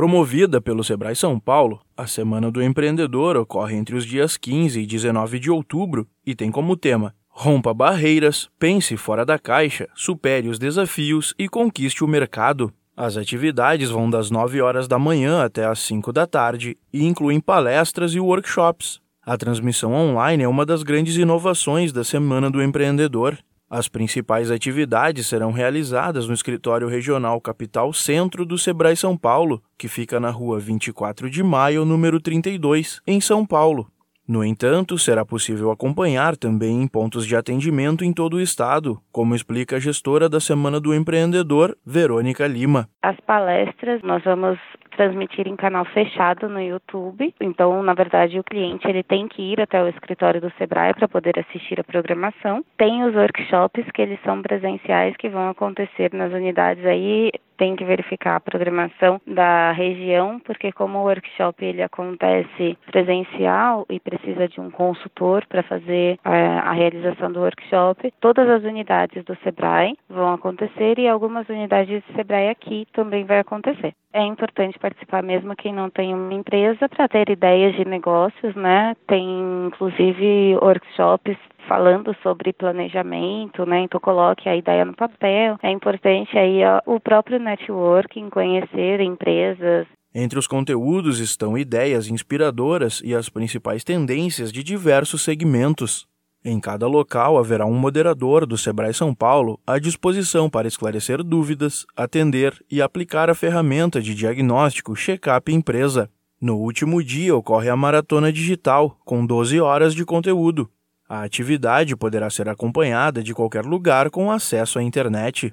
Promovida pelo Sebrae São Paulo, a Semana do Empreendedor ocorre entre os dias 15 e 19 de outubro e tem como tema Rompa barreiras, pense fora da caixa, supere os desafios e conquiste o mercado. As atividades vão das 9 horas da manhã até as 5 da tarde e incluem palestras e workshops. A transmissão online é uma das grandes inovações da Semana do Empreendedor. As principais atividades serão realizadas no Escritório Regional Capital Centro do Sebrae São Paulo, que fica na rua 24 de maio, número 32, em São Paulo. No entanto, será possível acompanhar também em pontos de atendimento em todo o estado, como explica a gestora da Semana do Empreendedor, Verônica Lima. As palestras nós vamos transmitir em canal fechado no YouTube. Então, na verdade, o cliente ele tem que ir até o escritório do Sebrae para poder assistir a programação. Tem os workshops que eles são presenciais que vão acontecer nas unidades aí tem que verificar a programação da região, porque como o workshop ele acontece presencial e precisa de um consultor para fazer a, é, a realização do workshop, todas as unidades do Sebrae vão acontecer e algumas unidades do Sebrae aqui também vai acontecer. É importante participar mesmo quem não tem uma empresa para ter ideias de negócios, né? Tem inclusive workshops falando sobre planejamento, né? Então coloque a ideia no papel. É importante aí ó, o próprio networking, conhecer empresas. Entre os conteúdos estão ideias inspiradoras e as principais tendências de diversos segmentos. Em cada local haverá um moderador do Sebrae São Paulo à disposição para esclarecer dúvidas, atender e aplicar a ferramenta de diagnóstico Checkup Empresa. No último dia ocorre a maratona digital, com 12 horas de conteúdo. A atividade poderá ser acompanhada de qualquer lugar com acesso à internet.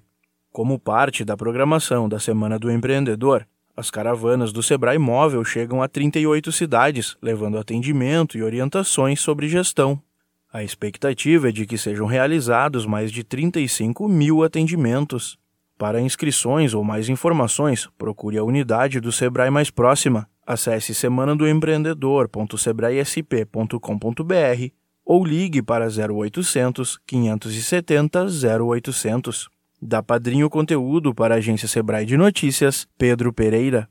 Como parte da programação da Semana do Empreendedor, as caravanas do Sebrae Móvel chegam a 38 cidades, levando atendimento e orientações sobre gestão. A expectativa é de que sejam realizados mais de 35 mil atendimentos. Para inscrições ou mais informações, procure a unidade do Sebrae mais próxima. Acesse semanadoempreendedor.sebraesp.com.br ou ligue para 0800 570 0800. Da Padrinho Conteúdo para a agência Sebrae de Notícias, Pedro Pereira.